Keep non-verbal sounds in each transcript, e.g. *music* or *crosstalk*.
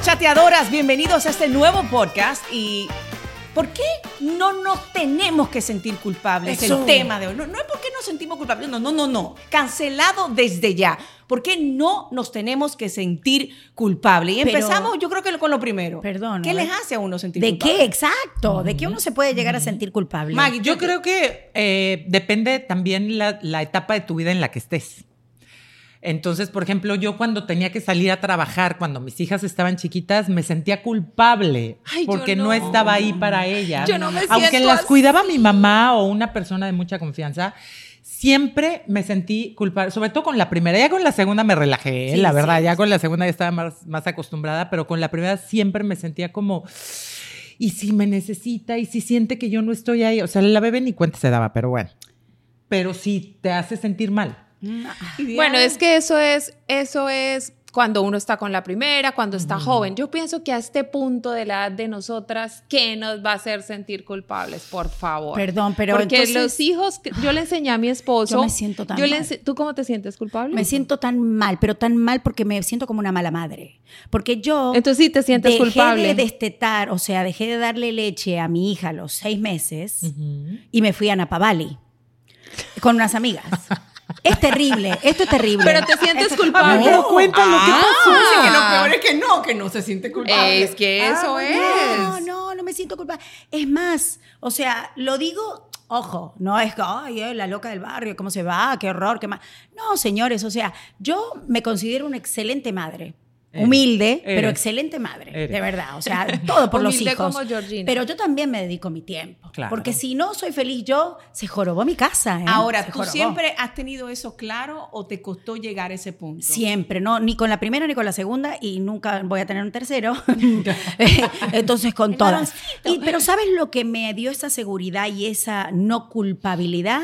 Amigos chateadoras, bienvenidos a este nuevo podcast y ¿por qué no nos tenemos que sentir culpables? Eso. El tema de hoy. No, no es porque nos sentimos culpables, no, no, no, no. Cancelado desde ya. ¿Por qué no nos tenemos que sentir culpables? Y Pero- empezamos, yo creo que con lo primero. Perdón, ¿Qué les hace a uno sentir ¿De culpable? qué? Exacto. ¿De qué uno se puede llegar a sentir culpable? Maggie, Yo creo que eh, depende también la, la etapa de tu vida en la que estés. Entonces, por ejemplo, yo cuando tenía que salir a trabajar, cuando mis hijas estaban chiquitas, me sentía culpable Ay, porque no. no. estaba ahí para ellas. Yo no me Aunque las así. cuidaba mi mamá o una persona de mucha confianza, siempre me sentí culpable, sobre todo con la primera. Ya con la segunda me relajé, Sí, la verdad, sí, ya con la segunda ya estaba más, más acostumbrada, pero con la primera siempre me sentía como... Y si me necesita, y si siente que yo no estoy ahí. O sea, la bebé ni cuenta se daba, pero bueno. Pero sí te hace sentir mal. Bueno, es que eso es, eso es cuando uno está con la primera, cuando está joven. Yo pienso que a este punto de la edad de nosotras, ¿qué nos va a hacer sentir culpables? Por favor. Perdón, pero Porque entonces- los hijos, yo le enseñé a mi esposo. Yo me siento tan yo le mal. ense- ¿Tú cómo te sientes culpable? Me siento tan mal, pero tan mal porque me siento como una mala madre. Porque yo. Entonces sí te sientes dejé culpable. de destetar, o sea, dejé de darle leche a mi hija a los seis meses y me fui a Napa Valley con unas amigas. *laughs* es terrible, esto es terrible. Pero te sientes Esto- culpable. Pero cuéntalo, ¿qué Ah. pasó? Dice que lo peor es que no, que no se siente culpable. Es que eso No, es. no, no me siento culpable. Es más, o sea, lo digo, ojo, no es que, ay, eh, la loca del barrio, cómo se va, qué horror, qué más. No, señores, o sea, yo me considero una excelente madre. Eres, Humilde, pero eres, excelente madre, eres. de verdad. O sea, todo por los Humilde hijos. como Georgina. Pero yo también me dedico mi tiempo. Claro. Porque si no soy feliz yo, se jorobó mi casa. ¿eh? Ahora, Se ¿tú jorobó. siempre has tenido eso claro o te costó llegar a ese punto? Siempre, no, ni con la primera ni con la segunda y nunca voy a tener un tercero. *laughs* *laughs* Entonces con todas. Y, pero ¿sabes lo que me dio esa seguridad y esa no culpabilidad?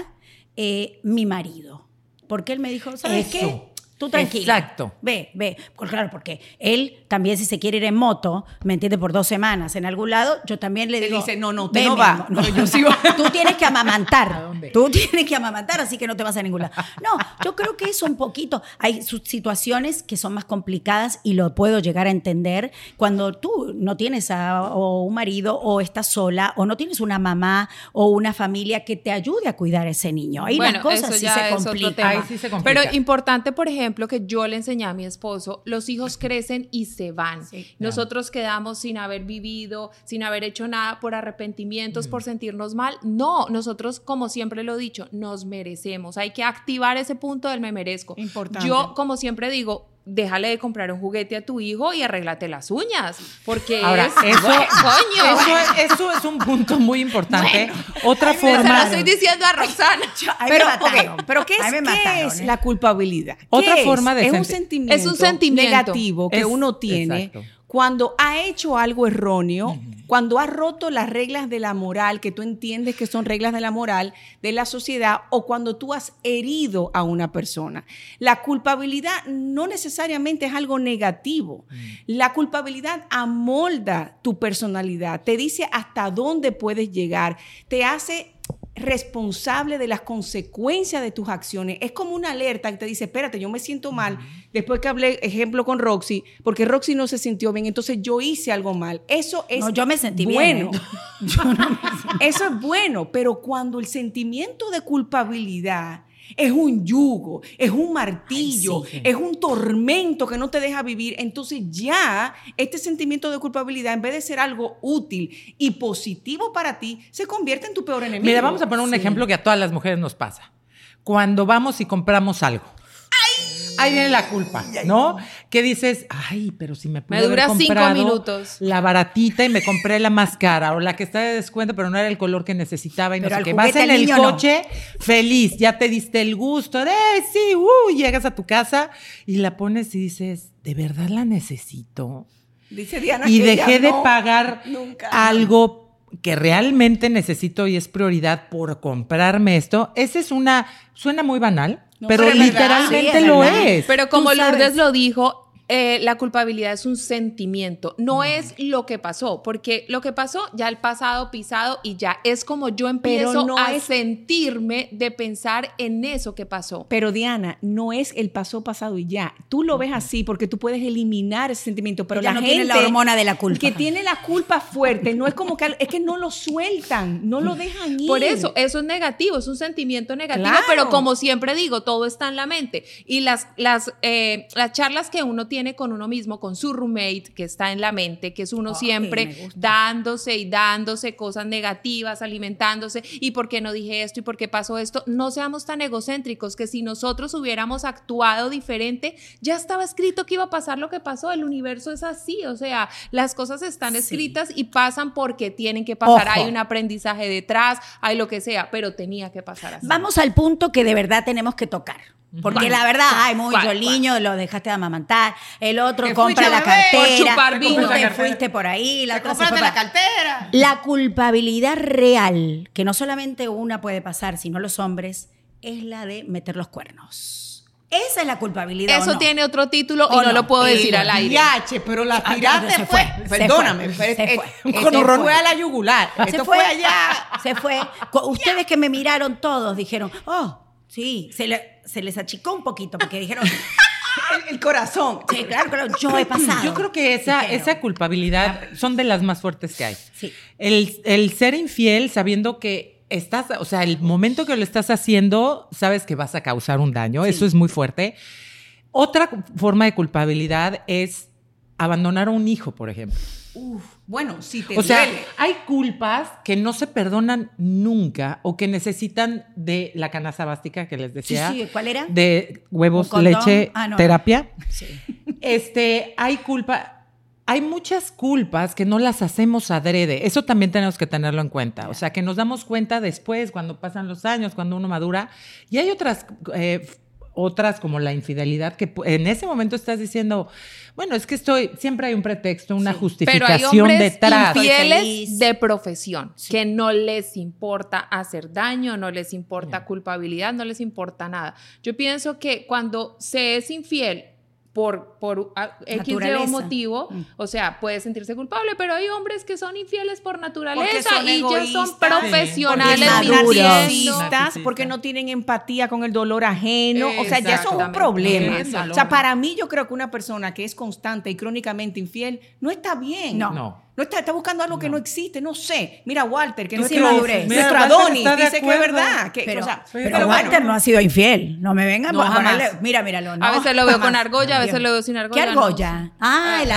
Eh, mi marido. Porque él me dijo, ¿sabes Eso. qué? Tú tranquila. Exacto. Ve, ve. Pues claro, porque él también si se quiere ir en moto, ¿me entiendes? Por dos semanas en algún lado, yo también le Te digo... dice, no, no, usted "Ve, no va, amor, pero *laughs* yo sí voy". Tú tienes que *laughs* ¿A amamantar. dónde? Tú tienes que amamantar, así que no te vas a ningún lado. No, yo creo que eso un poquito. Hay sus situaciones que son más complicadas y lo puedo llegar a entender cuando tú no tienes a, o un marido o estás sola o no tienes una mamá o una familia que te ayude a cuidar a ese niño. Ahí las cosas sí se es otro complican. tema. Ahí sí se complica. Pero importante, por ejemplo, que yo le enseñé a mi esposo, los hijos crecen y se van. Nosotros quedamos sin haber vivido, sin haber hecho nada por arrepentimientos, por sentirnos mal. No, nosotros, como siempre lo he dicho, nos merecemos. Hay que activar ese punto del me merezco. Importante. Yo, como siempre digo, déjale de comprar un juguete a tu hijo y arréglate las uñas, porque Ahora, es, eso, coño. eso, eso es un punto muy importante. Otra Se lo forma. estoy diciendo a Roxana. Ahí Pero, pero ¿qué es, qué ¿eh? la culpabilidad? ¿Qué Otra es? forma de es un senti- sentimiento, Es un sentimiento. negativo que Es- uno tiene exacto. Cuando ha hecho algo erróneo, cuando ha roto las reglas de la moral que tú entiendes que son reglas de la moral de la sociedad o cuando tú has herido a una persona. La culpabilidad no necesariamente es algo negativo. La culpabilidad amolda tu personalidad, te dice hasta dónde puedes llegar, te hace responsable de las consecuencias de tus acciones. Es como una alerta que te dice, espérate, yo me siento mal después que hablé, ejemplo, con Roxy, porque Roxy no se sintió bien, entonces yo hice algo mal. Eso es No, yo me sentí bien, bueno. ¿eh? *laughs* Yo no me sentí- Eso es bueno, pero cuando el sentimiento de culpabilidad es un yugo, es un martillo, Ay, sí. es un tormento que no te deja vivir, entonces ya este sentimiento de culpabilidad, en vez de ser algo útil y positivo para ti, se convierte en tu peor enemigo. Mira, vamos a poner un ejemplo que a todas las mujeres nos pasa. Cuando vamos y compramos algo. Ahí viene la culpa, ¿no? Que dices, ay, pero si me pude Me dura haber cinco comprado minutos. La baratita y me compré la más cara o la que está de descuento, pero no era el color que necesitaba y Pero no sé qué. Vas en el no. coche, feliz, ya te diste el gusto de, "Eh, sí, uh, llegas a tu casa y la pones y dices, ¿de verdad la necesito? Dice Diana y que ella dejé de no, pagar nunca. algo que realmente necesito y es prioridad por comprarme esto. Esa es una, suena muy banal, No, pero, literalmente sí, lo es. Pero como. Lourdes lo dijo, eh, la culpabilidad es un sentimiento, no es lo que pasó, porque lo que pasó ya el pasado pisado y ya es como yo empiezo no a es- sentirme de pensar en eso que pasó. Pero Diana, no es el pasó pasado y ya. Tú lo ves así porque tú puedes eliminar ese sentimiento, pero Ella la no gente tiene la hormona de la culpa. que tiene la culpa fuerte, no es como que es que no lo sueltan, no lo dejan ir. Por eso, eso es negativo, es un sentimiento negativo, Claro. pero como siempre digo, todo está en la mente. Y las, las, eh, las charlas que uno tiene con uno mismo, con su roommate, que está en la mente, que es uno Ay, siempre dándose y dándose cosas negativas, alimentándose, y por qué no dije esto y por qué pasó esto, no seamos tan egocéntricos que si nosotros hubiéramos actuado diferente, ya estaba escrito que iba a pasar lo que pasó, el universo es así, o sea, las cosas están Sí. escritas y pasan porque tienen que pasar, Ojo. hay un aprendizaje detrás, hay lo que sea, pero tenía que pasar así. Vamos al punto que de verdad tenemos que tocar. Porque ¿Cuál? la verdad, ay, ¿Cuál? niño, lo dejaste de amamantar, el otro compra la cartera, Por chupar tú vino. te La fuiste por ahí, la Te otra se fue compraste la para- cartera. La culpabilidad real, que no solamente una puede pasar, sino los hombres, es la de meter los cuernos. Esa es la culpabilidad. ¿o Eso no? tiene otro título y ¿O no, no? lo puedo decir Eh, al aire. Yache, pero la Ah, tiraste se fue, fue, se perdóname, fue, pero se es- fue, es- se fue. fue a la yugular. Se Esto fue, fue allá. *laughs* Se fue. Ustedes que me miraron todos dijeron, oh, sí, se, le- se les achicó un poquito porque dijeron, El, el corazón. sí, claro, claro, yo he pasado. Yo creo que esa, esa culpabilidad son de las más fuertes que hay. Sí. El, el ser infiel sabiendo que estás, o sea, el momento que lo estás haciendo, sabes que vas a causar un daño, eso es muy fuerte. Otra forma de culpabilidad es abandonar a un hijo, por ejemplo. Uf, bueno, si te O sea, duele. hay culpas que no se perdonan nunca o que necesitan de la canasta bástica que les decía. sí, ¿cuál era? De huevos, leche, Ah, no. terapia. Sí. Este, hay culpa, hay muchas culpas que no las hacemos adrede. Eso también tenemos que tenerlo en cuenta. O sea, que nos damos cuenta después, cuando pasan los años, cuando uno madura. Y hay otras, eh, otras como la infidelidad, que en ese momento estás diciendo, bueno, es que estoy, siempre hay un pretexto, una Pero hay justificación hombres detrás. infieles de profesión, que no les importa hacer daño, no les importa culpabilidad, no les importa nada. Yo pienso que cuando se es infiel por, por a- X O motivo, Mm. o sea, puede sentirse culpable, pero hay hombres que son infieles por naturaleza son y ya son profesionales porque narcisistas, Narcisistas. porque no tienen empatía con el dolor ajeno. O sea, ya eso es un problema. O sea, para mí yo creo que una persona que es constante y crónicamente infiel no está bien. No. No. No está, está buscando algo que no existe, no sé. Mira, Walter, que nuestro, sí madurez. Nuestro Adonis dice que es verdad. Que, Pero, o sea, pero pero bueno. Walter no ha sido infiel. No me vengan No, a ponerle- Mira, míralo. No, A veces lo veo jamás. con argolla, a veces lo veo sin argolla. ¿Qué no. argolla? Ah, el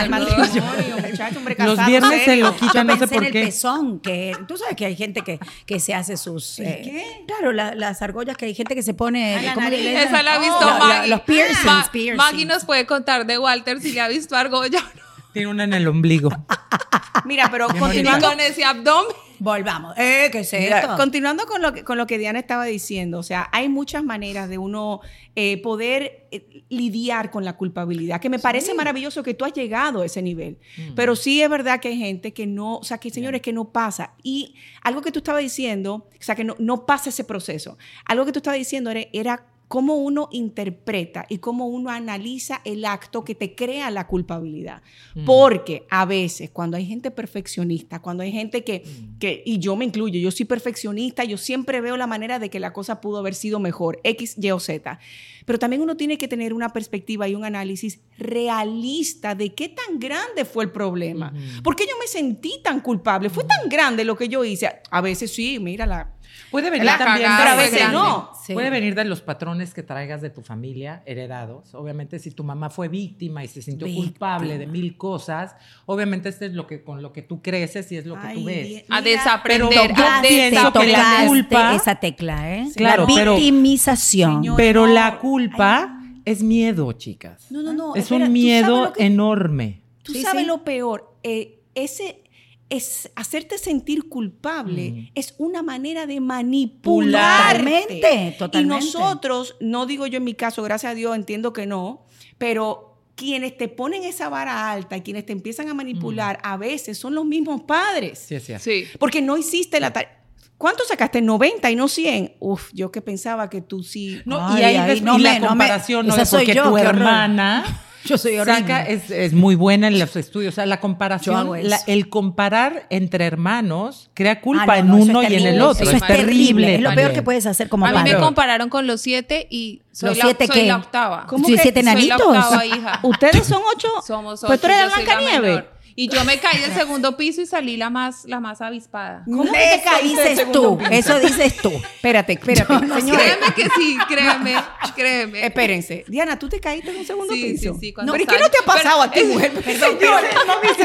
hombre Los viernes se lo quitan, no sé por qué. el pezón, que tú sabes que hay gente que, que se hace sus... eh, qué? Claro, la- las argollas que hay gente que se pone... Ah. Esa la ha visto Oh, la- Maggie. Los piercings, Ma- piercings. Maggie nos puede contar de Walter si le ha visto argolla no. Tiene una en el ombligo. *laughs* Mira, pero continuando, con ese abdomen. Volvamos. Eh, ¿qué es Mira, esto? continuando con lo, que, con lo que Diana estaba diciendo, o sea, hay muchas maneras de uno eh, poder eh, lidiar con la culpabilidad, que me parece maravilloso que tú has llegado a ese nivel, pero sí es verdad que hay gente que no, o sea, que señores, que no pasa. Y algo que tú estabas diciendo, o sea, que no, no pasa ese proceso, algo que tú estabas diciendo era, era cómo uno interpreta y cómo uno analiza el acto que te crea la culpabilidad. Porque a veces cuando hay gente perfeccionista, cuando hay gente que, que, y yo me incluyo, yo soy perfeccionista, yo siempre veo la manera de que la cosa pudo haber sido mejor, X, Y o Z. Pero también uno tiene que tener una perspectiva y un análisis realista de qué tan grande fue el problema. ¿Por qué yo me sentí tan culpable? ¿Fue tan grande lo que yo hice? A veces sí, mira la... Puede venir La también, cagada pero a fue veces grande. no. Sí. Puede venir de los patrones que traigas de tu familia heredados. Obviamente, si tu mamá fue víctima y se sintió Víctima. culpable de mil cosas, obviamente este es lo que con lo que tú creces y es lo que tú ves. Dios. A Mira, desaprender, pero a que la culpa- esa tecla, ¿eh? Claro, la pero- victimización. Pero la culpa es miedo, chicas. No, no, no. es espera, un ¿tú miedo que- enorme. Tú Sí, sabes sí. lo peor, eh, ese es hacerte sentir culpable Mm. es una manera de manipular. Totalmente, totalmente. Y nosotros, no digo yo en mi caso, gracias a Dios, entiendo que no, pero quienes te ponen esa vara alta y quienes te empiezan a manipular a veces son los mismos padres. Sí, es cierto. Sí. Porque no hiciste la tarea. ¿Cuánto sacaste? 90 y no 100. Uf, yo que pensaba que tú sí. No, Ay, y ahí ves- no y me- la no me- comparación no de soy porque yo, tu hermana Yo soy horrible. Saca, es, es muy buena en los estudios. O sea, la Yo comparación, hago eso. la- el comparar entre hermanos crea culpa Ah, no, en no, uno y en el otro. Eso es terrible. Es lo peor que puedes hacer como a mí me compararon con los siete y soy, ¿Los la, siete soy la octava. ¿Cómo ¿Sí, que- siete Soy la enanitos? octava hija. ¿Ustedes son ocho? Somos ocho. Pues tú eres yo la soy la Blancanieves. Y yo me caí del segundo piso y salí la más, la más avispada. ¿Cómo que te caíste tú. piso? Eso dices tú. Espérate, espérate, señores. Créeme que sí, créeme, créeme. Espérense. Diana, ¿tú te caíste en un segundo Sí, piso? sí, sí, cuando ¿Pero qué no te ha pasado a ti, Pero- mujer? Perdón, Señores,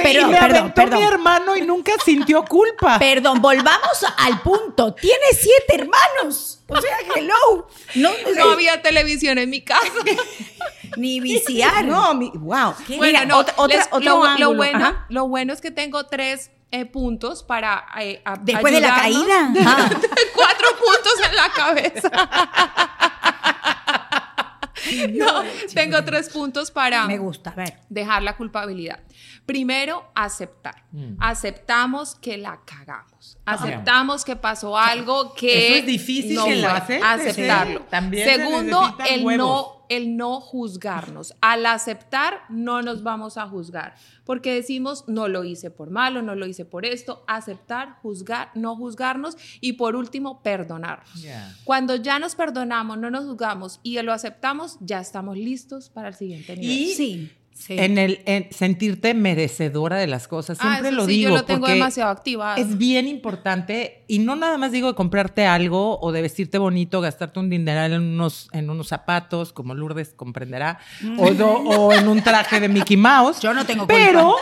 Perdón, y me perdón, perdón. mi hermano y nunca sintió culpa. Perdón, volvamos al punto. Tiene siete hermanos. O sea, hello. No, No había televisión en mi casa. *laughs* ni viciar. No, mi, wow. ¿Qué? Bueno, Mira, no, otra, otra- les- otro lo, lo bueno, Ajá. lo bueno es que tengo tres eh, puntos para eh, a- Después de la caída. *laughs* Ah. Cuatro puntos en la cabeza. *laughs* no, tengo tres puntos para Me gusta, a ver. dejar la culpabilidad. Primero, aceptar. Mm. Aceptamos que la cagamos. Aceptamos que pasó algo que Ah. Eso es difícil no que lo aceptes, Aceptarlo. ¿eh? También se Segundo, el huevos. no, el no juzgarnos. Al aceptar, no nos vamos a juzgar. Porque decimos, no lo hice por malo, no lo hice por esto. Aceptar, juzgar, no juzgarnos. Y por último, perdonarnos. Cuando ya nos perdonamos, no nos juzgamos y lo aceptamos, ya estamos listos para el siguiente nivel. Y Sí. Sí. en el en sentirte merecedora de las cosas. Ah, Siempre eso lo sí, digo. yo lo tengo demasiado activado. Es bien importante, y no nada más digo de comprarte algo o de vestirte bonito, gastarte un dineral en unos, en unos zapatos, como Lourdes comprenderá, o, do- o en un traje de Mickey Mouse. Yo no tengo Pero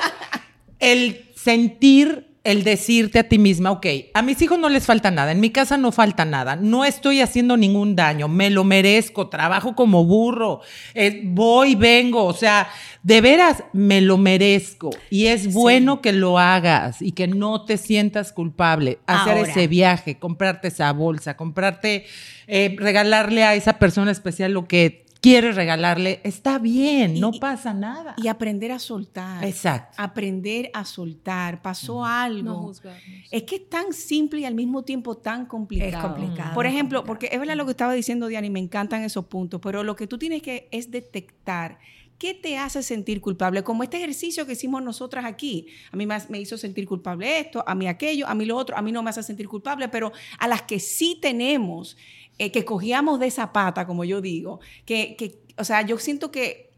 el sentir, el decirte a ti misma, ok, a mis hijos no les falta nada, en mi casa no falta nada, no estoy haciendo ningún daño, me lo merezco, trabajo como burro, eh, voy, vengo, o sea, de veras me lo merezco y es bueno que lo hagas y que no te sientas culpable. Hacer Ahora. ese viaje, comprarte esa bolsa, comprarte, eh, regalarle a esa persona especial lo que quieres regalarle, está bien, no pasa nada. Y aprender a soltar. Exacto. Aprender a soltar. Pasó algo. No juzgarnos. Es que es tan simple y al mismo tiempo tan complicado. Es complicado, Por ejemplo, complicado. porque es verdad lo que estaba diciendo Diana y me encantan esos puntos, pero lo que tú tienes que es detectar qué te hace sentir culpable, como este ejercicio que hicimos nosotras aquí. A mí me, me hizo sentir culpable esto, a mí aquello, a mí lo otro, a mí no me hace sentir culpable, pero a las que sí tenemos, eh, que cogíamos de esa pata, como yo digo, que, que o sea, yo siento que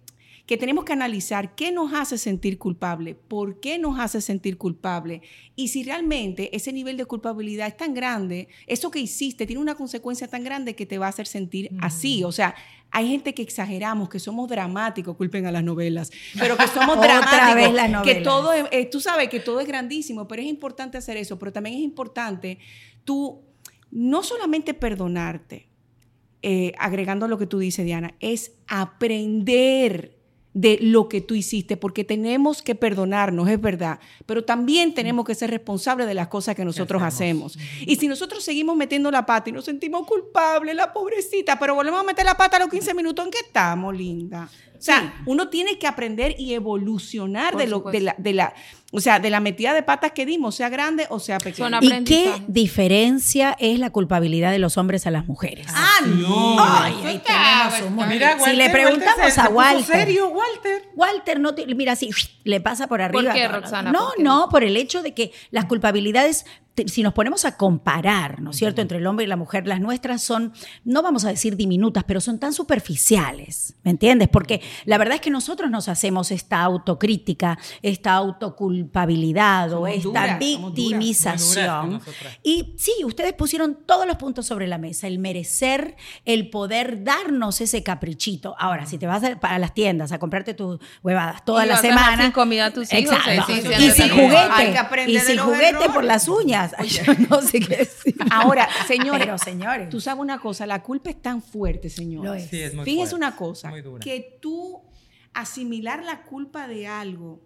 que tenemos que analizar qué nos hace sentir culpable, por qué nos hace sentir culpable y si realmente ese nivel de culpabilidad es tan grande, eso que hiciste tiene una consecuencia tan grande que te va a hacer sentir así. O sea, hay gente que exageramos, que somos dramáticos, culpen a las novelas, pero que somos *laughs* dramáticos, vez las que todo es, eh, tú sabes que todo es grandísimo, pero es importante hacer eso, pero también es importante tú no solamente perdonarte, eh, agregando a lo que tú dices, Diana, es aprender de lo que tú hiciste, porque tenemos que perdonarnos, es verdad, pero también tenemos que ser responsables de las cosas que nosotros hacemos. Y si nosotros seguimos metiendo la pata y nos sentimos culpables, la pobrecita, pero volvemos a meter la pata a los 15 minutos, ¿en qué estamos, linda? O sea, uno tiene que aprender y evolucionar de, lo, de, supuesto. la, de la, o sea, de la metida de patas que dimos, sea grande o sea pequeña. ¿Y qué diferencia es la culpabilidad de los hombres a las mujeres? Ah, no. Ay, ahí tenemos un. Mira, si le Walter, preguntamos Walter se- a Walter. serio, Walter? Walter no te- mira así le pasa por arriba. qué, todo. Roxana? No, ¿Por qué? no, por el hecho de que las culpabilidades si nos ponemos a comparar, ¿no es cierto?, entre el hombre y la mujer, las nuestras son, no vamos a decir diminutas, pero son tan superficiales, ¿me entiendes? Porque la verdad es que nosotros nos hacemos esta autocrítica, esta autoculpabilidad o esta duras, somos duras, muy duras victimización. Y sí, ustedes pusieron todos los puntos sobre la mesa, el merecer, el poder darnos ese caprichito. Ahora, si te vas a, a las tiendas a comprarte tus huevadas toda Y la semana. comida a tus hijos, Exacto. sí, sí, y sí, sin juguete. Y sin juguete errores. por las uñas. *laughs* Ay, yo no sé qué decir. Ahora, *laughs* señores, Pero, señores. tú sabes una cosa, la culpa es tan fuerte, señor. Lo es. Sí, es muy Fíjese fuerte, una cosa, muy dura. que tú asimilar la culpa de algo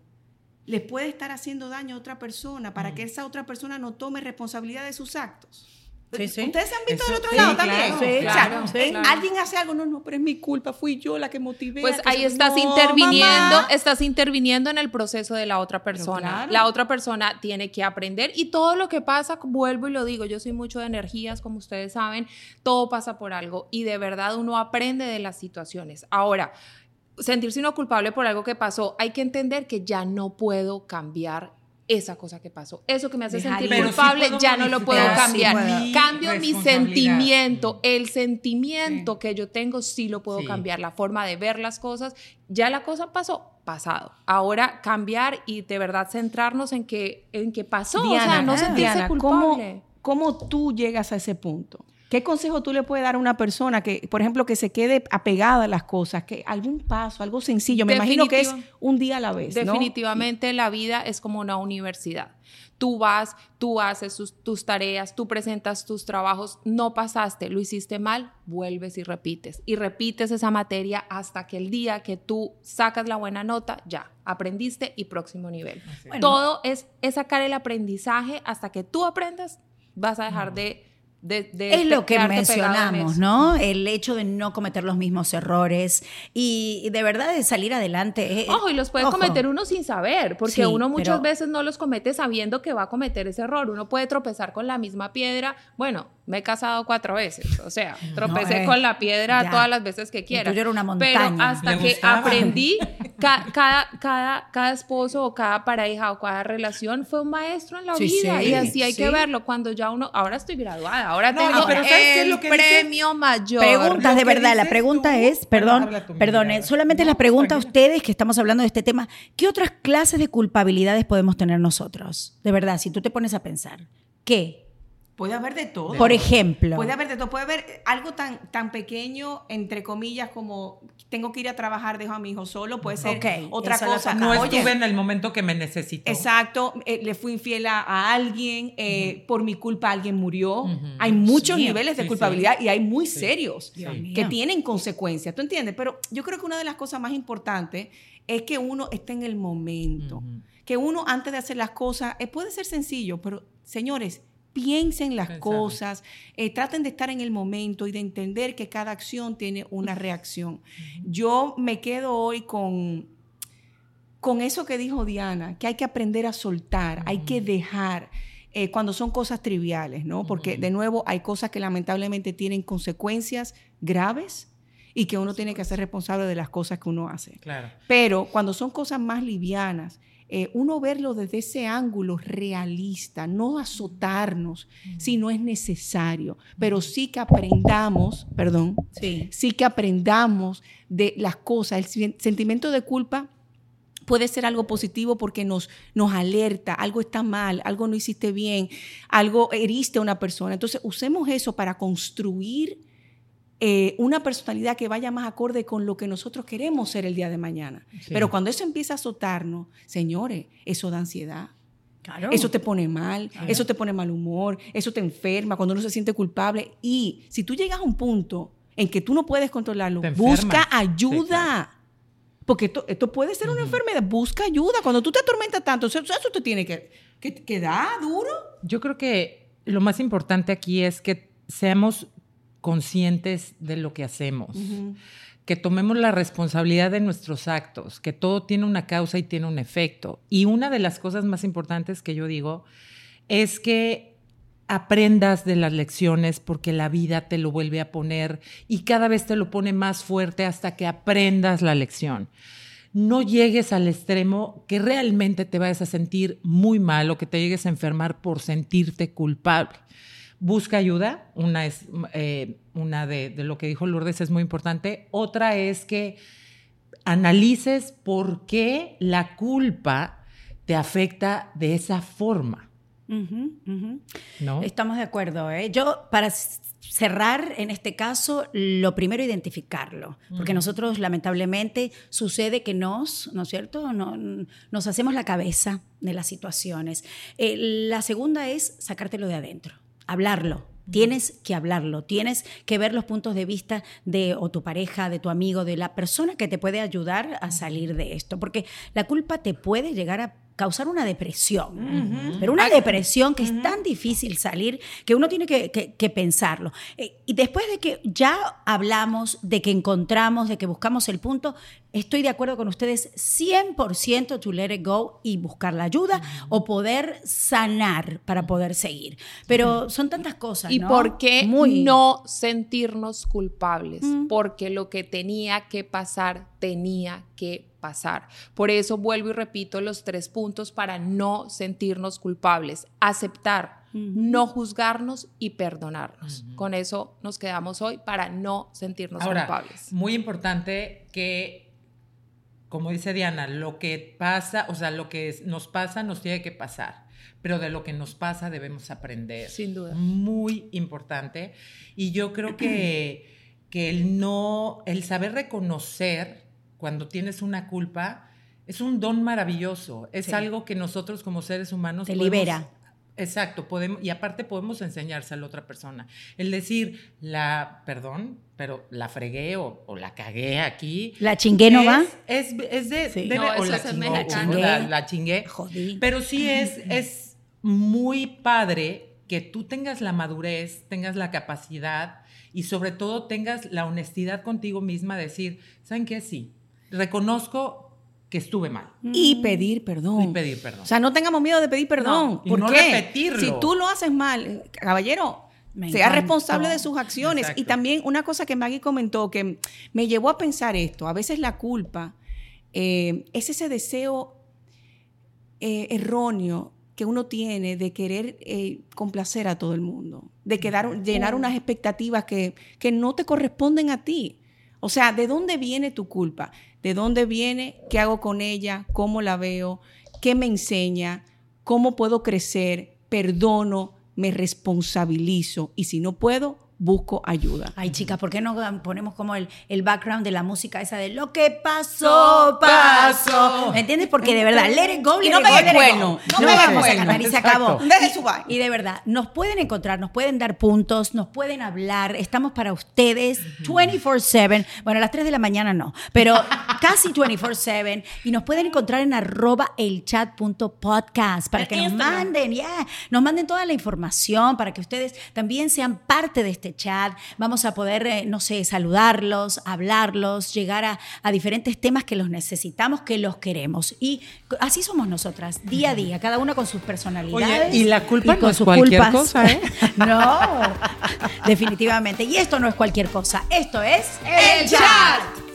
le puede estar haciendo daño a otra persona Mm. para que esa otra persona no tome responsabilidad de sus actos. Sí, sí. Ustedes se han visto Eso- del otro sí, lado también. sí, O sea, claro, claro. alguien hace algo, no, no, pero es mi culpa, fui yo la que motivé. Pues ahí estás No, interviniendo, mamá. estás interviniendo en el proceso de la otra persona. La otra persona tiene que aprender y todo lo que pasa, vuelvo y lo digo, yo soy mucho de energías, como ustedes saben, todo pasa por algo y de verdad uno aprende de las situaciones. Ahora, sentirse uno culpable por algo que pasó, hay que entender que ya no puedo cambiar esa cosa que pasó. Eso que me hace sentir ir. Pero sí culpable ya no lo puedo cambiar. Cambio mi sentimiento, el sentimiento que yo tengo sí lo puedo Sí. cambiar, la forma de ver las cosas. Ya la cosa pasó, pasado. Ahora cambiar y de verdad centrarnos en que en que pasó, o sea, no sentirse Diana, culpable. ¿cómo, ¿cómo tú llegas a ese punto? ¿Qué consejo tú le puedes dar a una persona que, por ejemplo, que se quede apegada a las cosas? Que algún paso, algo sencillo. Me imagino que es un día a la vez, ¿no? Definitivamente la vida es como una universidad. Tú vas, tú haces sus- tus tareas, tú presentas tus trabajos, no pasaste, lo hiciste mal, vuelves y repites. Y repites esa materia hasta que el día que tú sacas la buena nota, ya, aprendiste y próximo nivel. Bueno. Todo es, es sacar el aprendizaje hasta que tú aprendas, vas a dejar de... de, de Es lo que mencionamos. ¿no? El hecho de no cometer los mismos errores y, y de verdad de salir adelante. eh, Ojo, y los puede ojo. cometer uno sin saber, porque Sí, uno muchas pero- veces no los comete sabiendo que va a cometer ese error. Uno puede tropezar con la misma piedra. Bueno, me he casado cuatro veces, o sea, *laughs* tropecé eh, con la piedra ya. todas las veces que quiera. tuyo era una Pero montaña. hasta Le que gustaba. aprendí, *laughs* ca- cada, cada, cada esposo o cada pareja o cada relación fue un maestro en la Sí, vida. sí, y así hay sí. que verlo. Cuando ya uno, ahora estoy graduada, ahora No, tengo pero ¿sabes qué es el lo que dice? premio mayor. Preguntas de verdad. La pregunta tú- es, perdón, perdón, eh, solamente No, la pregunta a ustedes que estamos hablando de este tema, ¿qué otras clases de culpabilidades podemos tener nosotros? De verdad, si tú te pones a pensar, ¿qué? Puede haber de todo. Por ejemplo. Puede haber de todo. Puede haber algo tan, tan pequeño, entre comillas, como tengo que ir a trabajar, dejo a mi hijo solo. Puede ser otra cosa. No Oye, estuve en el momento que me necesitó. Exacto, eh, le fui infiel a, a alguien, eh, por mi culpa alguien murió. Hay muchos niveles de Sí, culpabilidad y hay muy serios Dios que mío. tienen consecuencias, ¿tú entiendes? Pero yo creo que una de las cosas más importantes es que uno esté en el momento, que uno antes de hacer las cosas, eh, puede ser sencillo, pero señores, piensen las cosas, eh, traten de estar en el momento y de entender que cada acción tiene una reacción. Yo me quedo hoy con con eso que dijo Diana, que hay que aprender a soltar, hay que dejar eh, cuando son cosas triviales, ¿no? Porque de nuevo hay cosas que lamentablemente tienen consecuencias graves y que uno tiene que ser responsable de las cosas que uno hace. Claro. Pero cuando son cosas más livianas, eh, uno verlo desde ese ángulo realista, no azotarnos si no es necesario, pero sí que aprendamos, perdón, Sí. sí que aprendamos de las cosas. El sen- sentimiento de culpa puede ser algo positivo porque nos, nos alerta, algo está mal, algo no hiciste bien, algo heriste a una persona. Entonces, usemos eso para construir eh, una personalidad que vaya más acorde con lo que nosotros queremos ser el día de mañana. Sí. Pero cuando eso empieza a azotarnos, señores, eso da ansiedad. Claro. Eso te pone mal, eso te pone mal humor, eso te enferma cuando uno se siente culpable. Y si tú llegas a un punto en que tú no puedes controlarlo, busca Sí, ayuda. claro. Porque esto, esto puede ser una enfermedad. Busca ayuda. Cuando tú te atormentas tanto, eso, eso te tiene que, que, que dar duro. Yo creo que lo más importante aquí es que seamos conscientes de lo que hacemos, que tomemos la responsabilidad de nuestros actos, que todo tiene una causa y tiene un efecto. Y una de las cosas más importantes que yo digo es que aprendas de las lecciones porque la vida te lo vuelve a poner y cada vez te lo pone más fuerte hasta que aprendas la lección. No llegues al extremo que realmente te vayas a sentir muy mal o que te llegues a enfermar por sentirte culpable. Busca ayuda, una es eh, una de, de lo que dijo Lourdes es muy importante. Otra es que analices por qué la culpa te afecta de esa forma. ¿no? Estamos de acuerdo. ¿eh? Yo, para cerrar en este caso, lo primero identificarlo, porque nosotros lamentablemente sucede que nos, ¿no es cierto? No- nos hacemos la cabeza de las situaciones. Eh, la segunda es sacártelo de adentro, hablarlo. Tienes que hablarlo, tienes que ver los puntos de vista de o tu pareja, de tu amigo, de la persona que te puede ayudar a salir de esto, porque la culpa te puede llegar a causar una depresión. Pero una depresión que es tan difícil salir que uno tiene que, que- que pensarlo. Eh, y después de que ya hablamos, de que encontramos, de que buscamos el punto, estoy de acuerdo con ustedes 100% to let it go y buscar la ayuda o poder sanar para poder seguir. Pero son tantas cosas. ¿Y ¿no? por qué Muy- no sentirnos culpables? Porque lo que tenía que pasar, tenía que pasar. Por eso vuelvo y repito los tres puntos para no sentirnos culpables. Aceptar, no juzgarnos y perdonarnos. Con eso nos quedamos hoy para no sentirnos Ahora, culpables. muy importante que, como dice Diana, lo que pasa, o sea, lo que nos pasa nos tiene que pasar, pero de lo que nos pasa debemos aprender. Sin duda. Muy importante. Y yo creo que, que el no, el saber reconocer cuando tienes una culpa es un don maravilloso. Es Sí. algo que nosotros como seres humanos Te podemos- libera. Exacto, podemos, y aparte podemos enseñarse a la otra persona. El decir, la, perdón, pero la fregué o, o la cagué aquí. ¿La chingué no es, va? Es, es de, Sí. debe- No, o eso la chingó, la, la chingué. Jodí. Pero sí es, es muy padre que tú tengas la madurez, tengas la capacidad y sobre todo tengas la honestidad contigo misma de decir, ¿saben qué? Sí, reconozco que estuve mal. Y pedir perdón. Y pedir perdón. O sea, no tengamos miedo de pedir perdón. No, y ¿Por no qué? repetirlo. Si tú lo haces mal, caballero, Me sea encantó. responsable de sus acciones. Exacto. Y también una cosa que Maggie comentó que me llevó a pensar esto. A veces la culpa eh, es ese deseo eh, erróneo que uno tiene de querer eh, complacer a todo el mundo, de quedar, llenar unas expectativas que, que no te corresponden a ti. O sea, ¿de dónde viene tu culpa? ¿De dónde viene? ¿Qué hago con ella? ¿Cómo la veo? ¿Qué me enseña? ¿Cómo puedo crecer? Perdono, me responsabilizo y si no puedo, busco ayuda. Ay, chicas, ¿por qué no ponemos como el, el background de la música esa de lo que pasó, pasó? ¿Me entiendes? Porque de verdad, let it go, Y no it go, cuerno, go. no No pegue vamos a cuerno, cantar y se acabó. Y de verdad, nos pueden encontrar, nos pueden dar puntos, nos pueden hablar, estamos para ustedes 24/7. Bueno, a las 3 de la mañana no, pero *laughs* casi 24/7. Y nos pueden encontrar en arroba elchat.podcast para que nos manden, ya, nos manden toda la información para que ustedes también sean parte de este chat. Vamos a poder, eh, no sé, saludarlos, hablarlos, llegar a, a diferentes temas que los necesitamos, que los queremos. Y así somos nosotras, día a día, cada una con sus personalidades. Oye, y la culpa no con es sus cualquier culpas. cosa, ¿eh? no, *laughs* definitivamente. Y esto no es cualquier cosa, esto es El chat.